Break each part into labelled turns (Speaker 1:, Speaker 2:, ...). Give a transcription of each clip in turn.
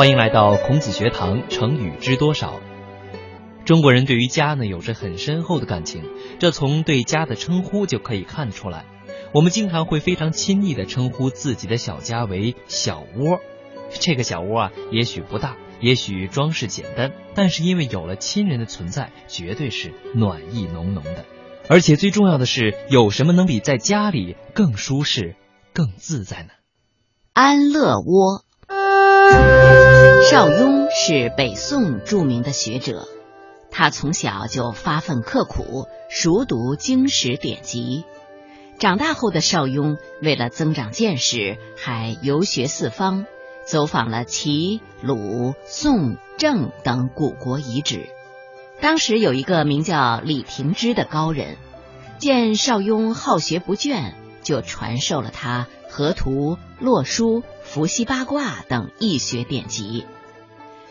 Speaker 1: 欢迎来到孔子学堂，成语知多少？中国人对于家呢有着很深厚的感情，这从对家的称呼就可以看出来。我们经常会非常亲昵的称呼自己的小家为小窝。这个小窝啊，也许不大，也许装饰简单，但是因为有了亲人的存在，绝对是暖意浓浓的。而且最重要的是，有什么能比在家里更舒适、更自在呢？
Speaker 2: 安乐窝。邵雍是北宋著名的学者，他从小就发奋刻苦，熟读经史典籍。长大后的邵雍，为了增长见识，还游学四方，走访了齐、鲁、宋、郑等古国遗址。当时有一个名叫李廷芝的高人，见邵雍好学不倦，就传授了他河图、洛书。伏羲八卦等易学典籍，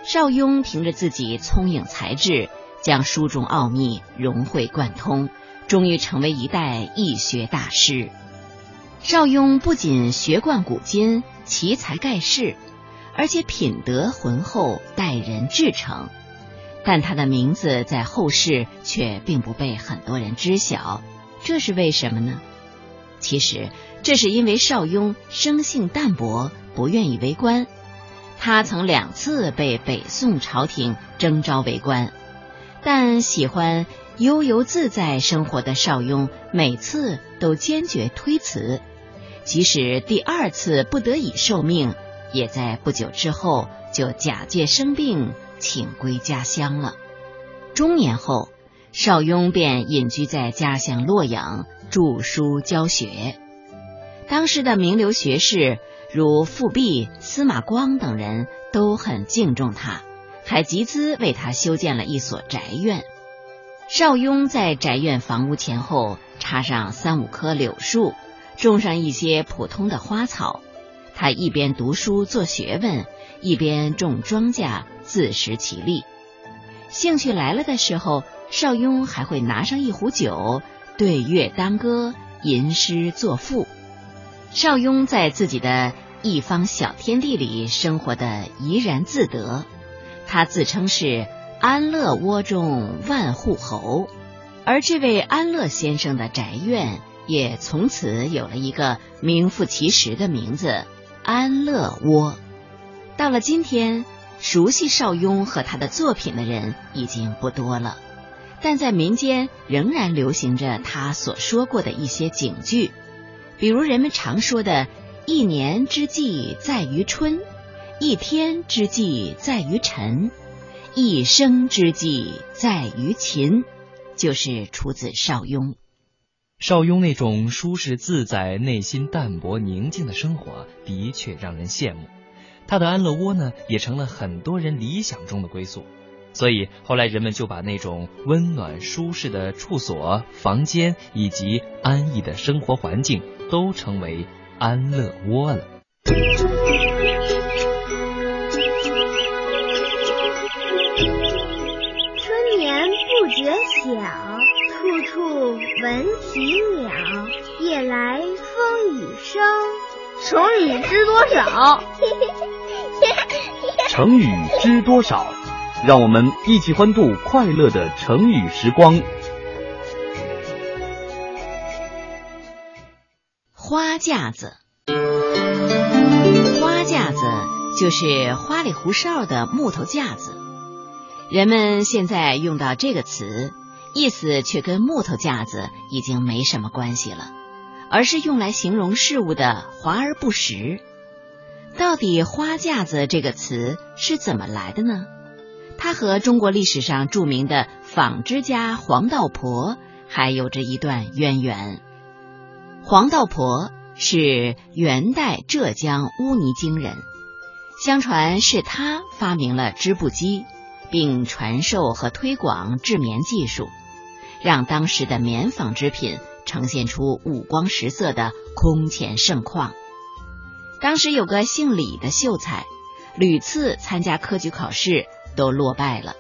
Speaker 2: 邵雍凭着自己聪颖才智，将书中奥秘融会贯通，终于成为一代易学大师。邵雍不仅学贯古今，奇才盖世，而且品德浑厚，待人至诚。但他的名字在后世却并不被很多人知晓，这是为什么呢？其实，这是因为邵雍生性淡泊。不愿意为官，他曾两次被北宋朝廷征召为官，但喜欢悠游自在生活的邵雍每次都坚决推辞，即使第二次不得已受命，也在不久之后就假借生病请归家乡了。中年后，邵雍便隐居在家乡洛阳，著书教学。当时的名流学士。如富弼、司马光等人都很敬重他，还集资为他修建了一所宅院。邵雍在宅院房屋前后插上三五棵柳树，种上一些普通的花草。他一边读书做学问，一边种庄稼自食其力。兴趣来了的时候，邵雍还会拿上一壶酒，对月当歌，吟诗作赋。邵雍在自己的一方小天地里生活的怡然自得，他自称是安乐窝中万户侯，而这位安乐先生的宅院也从此有了一个名副其实的名字——安乐窝。到了今天，熟悉邵雍和他的作品的人已经不多了，但在民间仍然流行着他所说过的一些警句。比如人们常说的“一年之计在于春，一天之计在于晨，一生之计在于勤”，就是出自邵雍。
Speaker 1: 邵雍那种舒适自在、内心淡泊宁静的生活，的确让人羡慕。他的安乐窝呢，也成了很多人理想中的归宿。所以后来人们就把那种温暖舒适的处所、房间以及安逸的生活环境，都称为安乐窝了。
Speaker 3: 春眠不觉晓，处处闻啼鸟。夜来风雨声。
Speaker 4: 成语知多少？
Speaker 5: 成语知多少？让我们一起欢度快乐的成语时光。
Speaker 2: 花架子，花架子就是花里胡哨的木头架子。人们现在用到这个词，意思却跟木头架子已经没什么关系了，而是用来形容事物的华而不实。到底“花架子”这个词是怎么来的呢？他和中国历史上著名的纺织家黄道婆还有着一段渊源。黄道婆是元代浙江乌泥泾人，相传是他发明了织布机，并传授和推广制棉技术，让当时的棉纺织品呈现出五光十色的空前盛况。当时有个姓李的秀才，屡次参加科举考试。都落败了，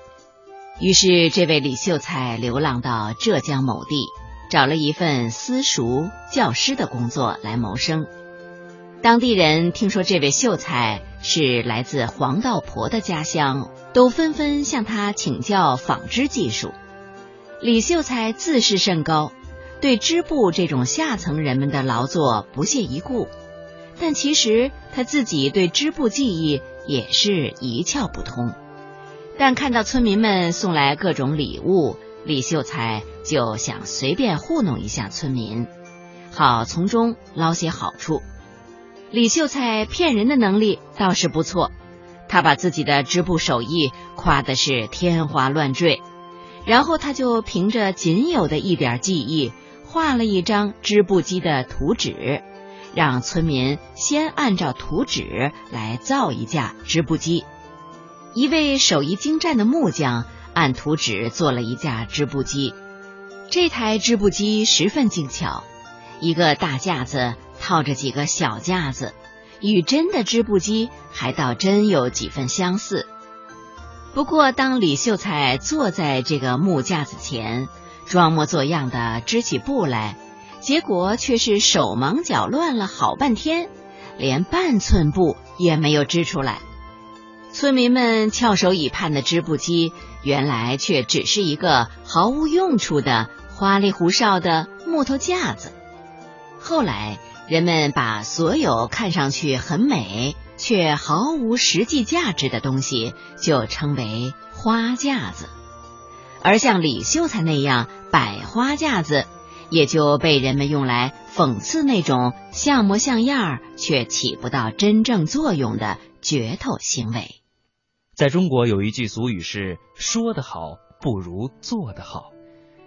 Speaker 2: 于是这位李秀才流浪到浙江某地，找了一份私塾教师的工作来谋生。当地人听说这位秀才是来自黄道婆的家乡，都纷纷向他请教纺织技术。李秀才自视甚高，对织布这种下层人们的劳作不屑一顾，但其实他自己对织布技艺也是一窍不通。但看到村民们送来各种礼物，李秀才就想随便糊弄一下村民，好从中捞些好处。李秀才骗人的能力倒是不错，他把自己的织布手艺夸的是天花乱坠，然后他就凭着仅有的一点技艺，画了一张织布机的图纸，让村民先按照图纸来造一架织布机。一位手艺精湛的木匠按图纸做了一架织布机，这台织布机十分精巧，一个大架子。套着几个小架子，与真的织布机还倒真有几分相似。不过，当李秀才坐在这个木架子前，装模作样的织起布来，结果却是手忙脚乱了好半天，连半寸布也没有织出来。村民们翘首以盼的织布机，原来却只是一个毫无用处的花里胡哨的木头架子。后来。人们把所有看上去很美却毫无实际价值的东西就称为花架子，而像李秀才那样摆花架子，也就被人们用来讽刺那种像模像样却起不到真正作用的噱头行为。
Speaker 1: 在中国有一句俗语是“说得好不如做得好”。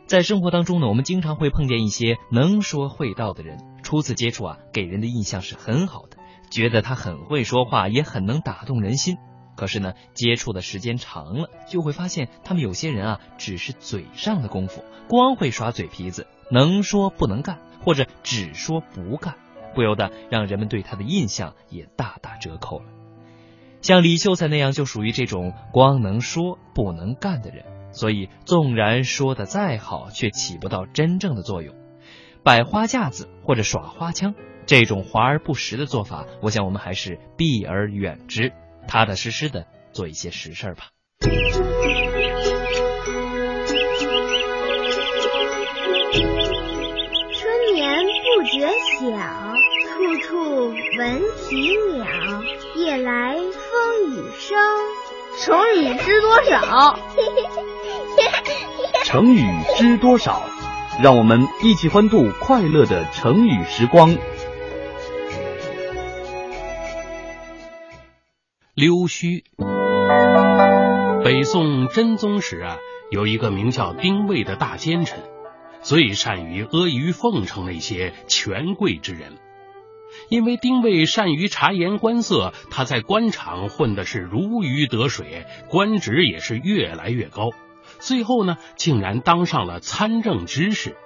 Speaker 1: 在生活当中呢，我们经常会碰见一些能说会道的人。初次接触啊，给人的印象是很好的，觉得他很会说话，也很能打动人心。可是呢，接触的时间长了，就会发现他们有些人啊，只是嘴上的功夫，光会耍嘴皮子，能说不能干，或者只说不干，不由得让人们对他的印象也大打折扣了。像李秀才那样，就属于这种光能说不能干的人。所以，纵然说的再好，却起不到真正的作用。摆花架子或者耍花枪这种华而不实的做法，我想我们还是避而远之，踏踏实实的做一些实事吧。
Speaker 3: 春眠不觉晓，处处闻啼鸟，夜来风雨声。
Speaker 4: 成语知多少？
Speaker 5: 成语知多少？让我们一起欢度快乐的成语时光。
Speaker 6: 溜须。北宋真宗时啊，有一个名叫丁谓的大奸臣，最善于阿谀奉承那些权贵之人。因为丁谓善于察言观色，他在官场混的是如鱼得水，官职也是越来越高。最后呢，竟然当上了参政之事，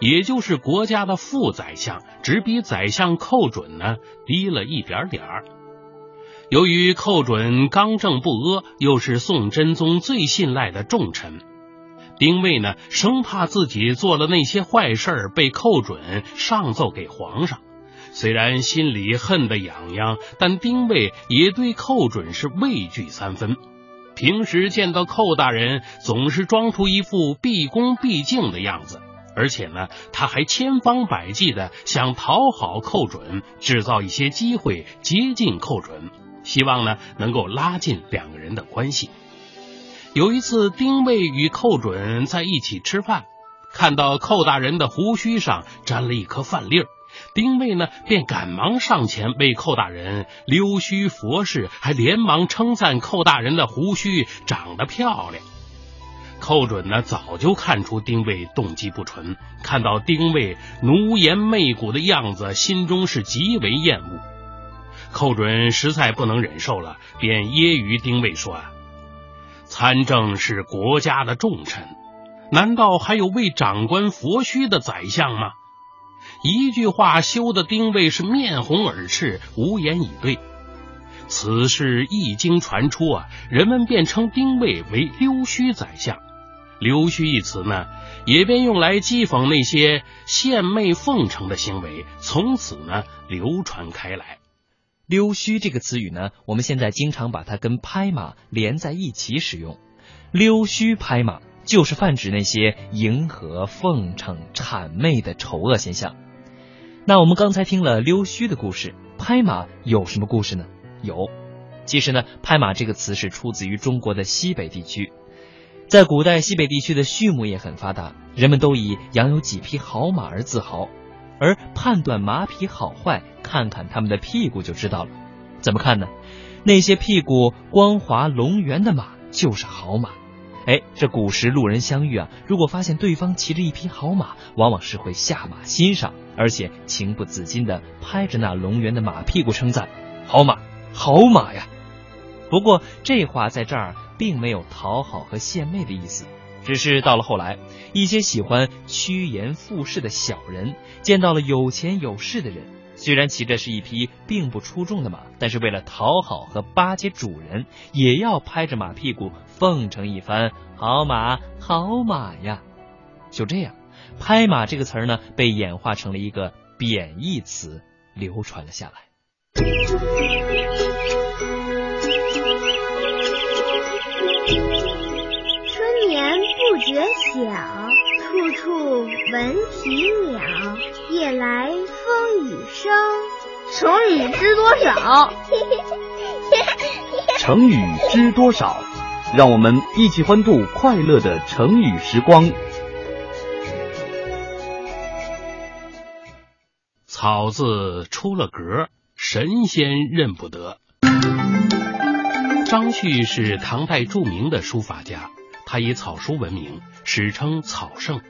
Speaker 6: 也就是国家的副宰相，只比宰相寇准呢低了一点点儿。由于寇准刚正不阿，又是宋真宗最信赖的重臣，丁谓呢生怕自己做了那些坏事被寇准上奏给皇上。虽然心里恨得痒痒，但丁谓也对寇准是畏惧三分。平时见到寇大人，总是装出一副毕恭毕敬的样子，而且呢，他还千方百计的想讨好寇准，制造一些机会接近寇准，希望呢能够拉近两个人的关系。有一次，丁谓与寇准在一起吃饭，看到寇大人的胡须上沾了一颗饭粒儿。丁谓呢，便赶忙上前为寇大人溜须佛事，还连忙称赞寇大人的胡须长得漂亮。寇准呢，早就看出丁谓动机不纯，看到丁谓奴颜媚骨的样子，心中是极为厌恶。寇准实在不能忍受了，便揶揄丁谓说：“啊，参政是国家的重臣，难道还有为长官佛须的宰相吗？”一句话羞得丁谓是面红耳赤，无言以对。此事一经传出啊，人们便称丁谓为溜须宰相。溜须一词呢，也便用来讥讽那些献媚奉承的行为，从此呢流传开来。
Speaker 1: 溜须这个词语呢，我们现在经常把它跟拍马连在一起使用。溜须拍马就是泛指那些迎合、奉承、谄媚的丑恶现象。那我们刚才听了溜须的故事，拍马有什么故事呢？有，其实呢，拍马这个词是出自于中国的西北地区。在古代，西北地区的畜牧业很发达，人们都以养有几匹好马而自豪。而判断马匹好坏，看看它们的屁股就知道了。怎么看呢？那些屁股光滑龙圆的马就是好马。哎，这古时路人相遇啊，如果发现对方骑着一匹好马，往往是会下马欣赏，而且情不自禁的拍着那龙源的马屁股称赞：“好马，好马呀！”不过这话在这儿并没有讨好和献媚的意思。只是到了后来，一些喜欢趋炎附势的小人见到了有钱有势的人，虽然骑着是一匹并不出众的马，但是为了讨好和巴结主人，也要拍着马屁股奉承一番：“好马，好马呀！”就这样，“拍马”这个词儿呢，被演化成了一个贬义词，流传了下来。
Speaker 3: 春眠不觉晓，闻啼鸟。夜来风雨声。
Speaker 4: 成语知多少？
Speaker 5: 成语知多少？让我们一起欢度快乐的成语时光。
Speaker 6: 草字出了格，神仙认不得。张旭是唐代著名的书法家。他以草书闻名，史称草圣。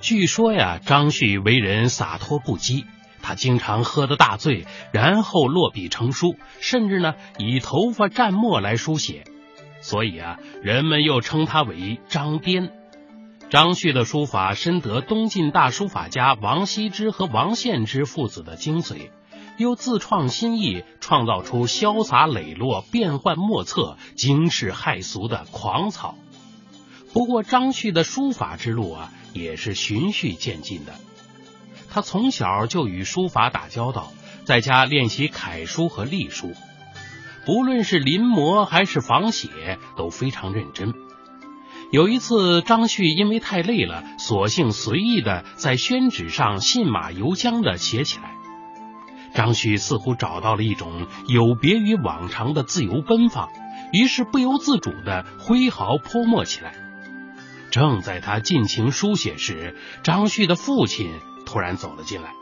Speaker 6: 据说呀，张旭为人洒脱不羁，他经常喝得大醉，然后落笔成书，甚至呢以头发蘸墨来书写，所以啊，人们又称他为张颠。张旭的书法深得东晋大书法家王羲之和王献之父子的精髓，又自创新意，创造出潇洒磊落、变幻莫测、惊世骇俗的狂草。不过，张旭的书法之路啊，也是循序渐进的。他从小就与书法打交道，在家练习楷书和隶书，不论是临摹还是仿写，都非常认真。有一次，张旭因为太累了，索性随意的在宣纸上信马由缰的写起来。张旭似乎找到了一种有别于往常的自由奔放，于是不由自主的挥毫泼墨起来。正在他尽情书写时，张旭的父亲突然走了进来。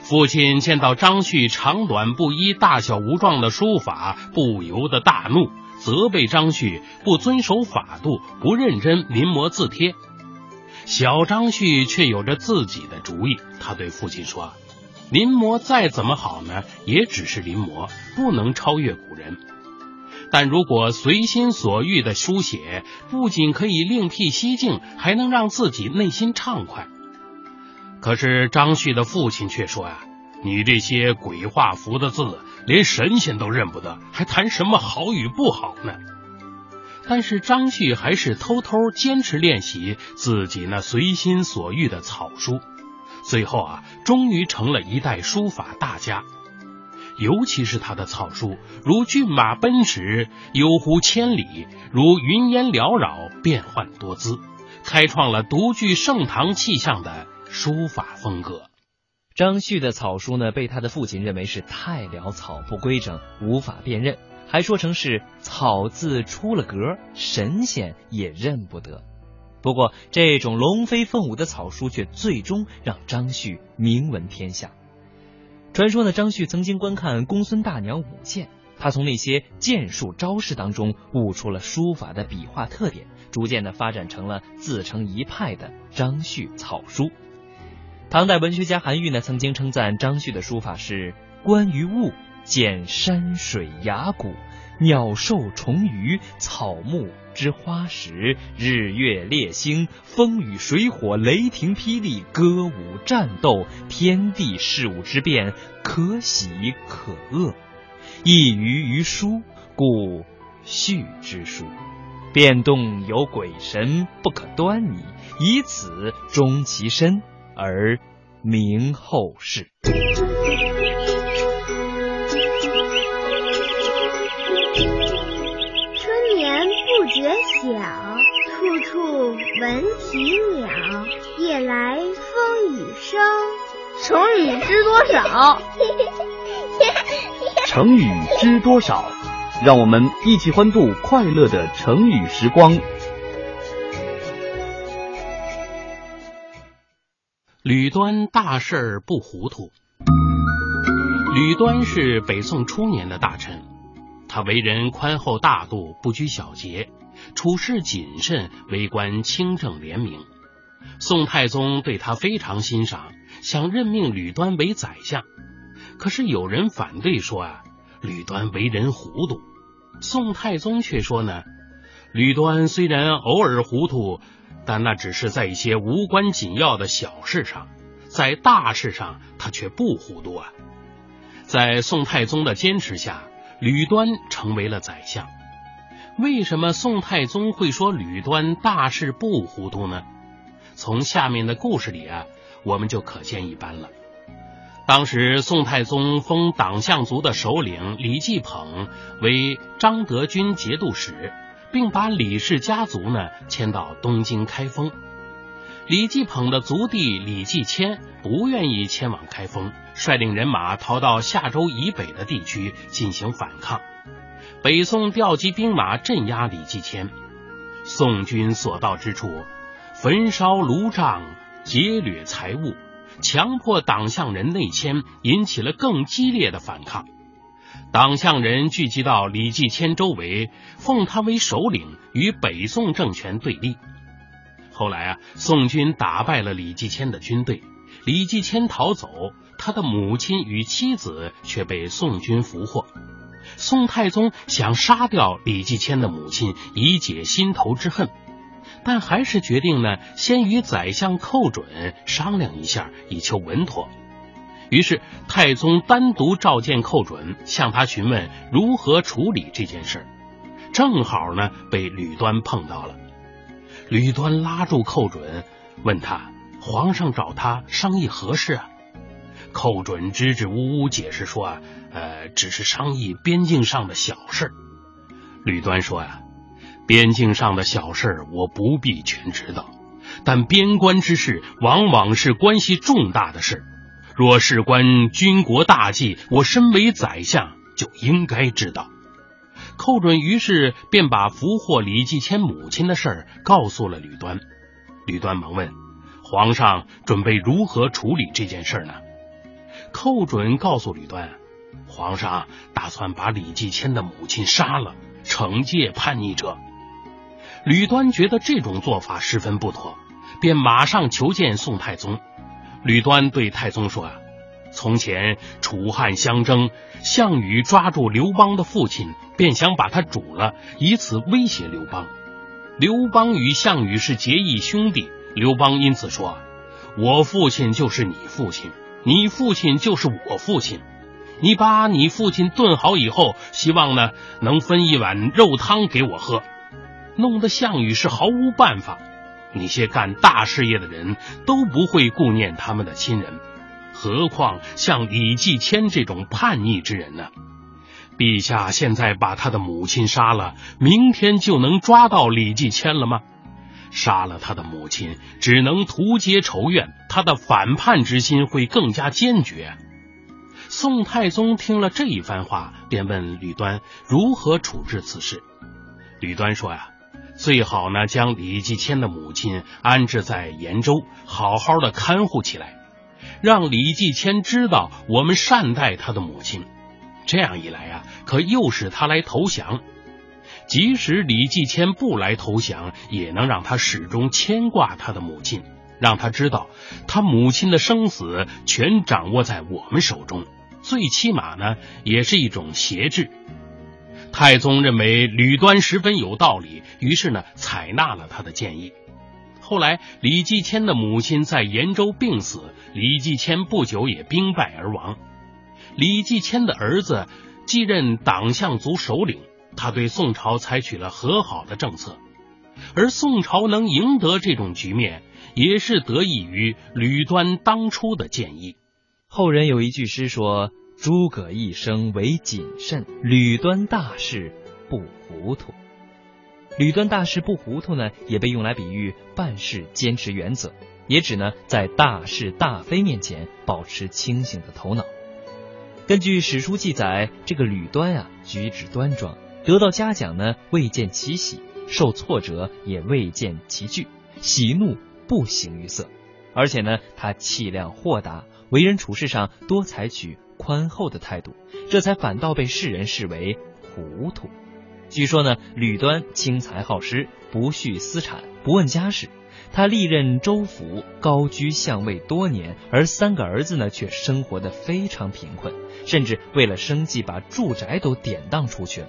Speaker 6: 父亲见到张旭长短不一、大小无状的书法，不由得大怒，责备张旭不遵守法度、不认真临摹字帖。小张旭却有着自己的主意，他对父亲说：“临摹再怎么好呢，也只是临摹，不能超越古人。”但如果随心所欲的书写，不仅可以另辟蹊径，还能让自己内心畅快。可是张旭的父亲却说呀：“你这些鬼画符的字，连神仙都认不得，还谈什么好与不好呢？”但是张旭还是偷偷坚持练习自己那随心所欲的草书，最后啊，终于成了一代书法大家。尤其是他的草书，如骏马奔驰，悠忽千里；如云烟缭绕，变幻多姿，开创了独具盛唐气象的书法风格。
Speaker 1: 张旭的草书呢，被他的父亲认为是太潦草不规整，无法辨认，还说成是草字出了格，神仙也认不得。不过，这种龙飞凤舞的草书却最终让张旭名闻天下。传说呢，张旭曾经观看公孙大娘舞剑，他从那些剑术招式当中悟出了书法的笔画特点，逐渐的发展成了自成一派的张旭草书。唐代文学家韩愈呢，曾经称赞张旭的书法是观于物，见山水崖谷。鸟兽虫鱼、草木之花石、日月列星、风雨水火、雷霆霹雳、歌舞战斗、天地事物之变，可喜可恶，一于于书，故序之书。变动有鬼神，不可端倪，以此终其身而明后世。
Speaker 3: 闻啼鸟，夜来风雨声。
Speaker 4: 成语知多少？
Speaker 5: 成语知多少？让我们一起欢度快乐的成语时光。
Speaker 6: 吕端大事不糊涂。吕端是北宋初年的大臣，他为人宽厚大度，不拘小节，处事谨慎，为官清正廉明。宋太宗对他非常欣赏，想任命吕端为宰相。可是有人反对说啊，吕端为人糊涂。宋太宗却说呢，吕端虽然偶尔糊涂。但那只是在一些无关紧要的小事上，在大事上他却不糊涂啊！在宋太宗的坚持下，吕端成为了宰相。为什么宋太宗会说吕端大事不糊涂呢？从下面的故事里啊，我们就可见一斑了。当时宋太宗封党项族的首领李继捧为张德军节度使。并把李氏家族呢迁到东京开封。李继捧的族弟李继迁不愿意迁往开封，率领人马逃到夏州以北的地区进行反抗。北宋调集兵马镇压李继迁，宋军所到之处，焚烧炉帐，劫掠财物，强迫党项人内迁，引起了更激烈的反抗。党项人聚集到李继迁周围，奉他为首领，与北宋政权对立。后来啊，宋军打败了李继迁的军队，李继迁逃走，他的母亲与妻子却被宋军俘获。宋太宗想杀掉李继迁的母亲，以解心头之恨，但还是决定呢，先与宰相寇准商量一下，以求稳妥。于是，太宗单独召见寇准，向他询问如何处理这件事。正好呢，被吕端碰到了。吕端拉住寇准，问他：“皇上找他商议何事啊？”寇准支支吾吾解释说：“啊，呃，只是商议边境上的小事。”吕端说：“呀，边境上的小事我不必全知道，但边关之事往往是关系重大的事。”若事关军国大计，我身为宰相就应该知道。寇准于是便把俘获李继迁母亲的事儿告诉了吕端。吕端忙问：“皇上准备如何处理这件事呢？”寇准告诉吕端：“皇上打算把李继迁的母亲杀了，惩戒叛逆者。”吕端觉得这种做法十分不妥，便马上求见宋太宗。吕端对太宗说：“啊，从前楚汉相争，项羽抓住刘邦的父亲，便想把他煮了，以此威胁刘邦。刘邦与项羽是结义兄弟，刘邦因此说：‘我父亲就是你父亲，你父亲就是我父亲。你把你父亲炖好以后，希望呢能分一碗肉汤给我喝。’弄得项羽是毫无办法。”那些干大事业的人都不会顾念他们的亲人，何况像李继迁这种叛逆之人呢？陛下现在把他的母亲杀了，明天就能抓到李继迁了吗？杀了他的母亲，只能图结仇怨，他的反叛之心会更加坚决。宋太宗听了这一番话，便问吕端如何处置此事。吕端说呀。最好呢，将李继迁的母亲安置在延州，好好的看护起来，让李继迁知道我们善待他的母亲。这样一来啊，可诱使他来投降。即使李继迁不来投降，也能让他始终牵挂他的母亲，让他知道他母亲的生死全掌握在我们手中。最起码呢，也是一种挟制。太宗认为吕端十分有道理，于是呢采纳了他的建议。后来李继迁的母亲在延州病死，李继迁不久也兵败而亡。李继迁的儿子继任党项族首领，他对宋朝采取了和好的政策。而宋朝能赢得这种局面，也是得益于吕端当初的建议。
Speaker 1: 后人有一句诗说。诸葛一生为谨慎，吕端大事不糊涂。吕端大事不糊涂呢，也被用来比喻办事坚持原则，也指呢在大是大非面前保持清醒的头脑。根据史书记载，这个吕端啊，举止端庄，得到嘉奖呢未见其喜，受挫折也未见其惧，喜怒不形于色。而且呢，他气量豁达，为人处事上多采取宽厚的态度，这才反倒被世人视为糊涂。据说呢，吕端轻财好施，不恤私产，不问家事。他历任州府，高居相位多年，而三个儿子呢，却生活的非常贫困，甚至为了生计把住宅都典当出去了。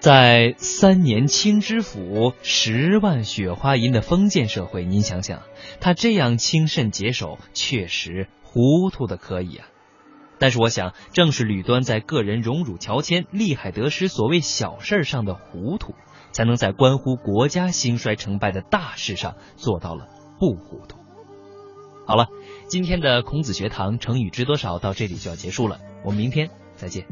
Speaker 1: 在三年清知府，十万雪花银的封建社会，您想想，他这样轻慎节守，确实糊涂的可以啊。但是我想，正是吕端在个人荣辱乔迁、利害得失、所谓小事上的糊涂，才能在关乎国家兴衰成败的大事上做到了不糊涂。好了，今天的孔子学堂成语知多少到这里就要结束了，我们明天再见。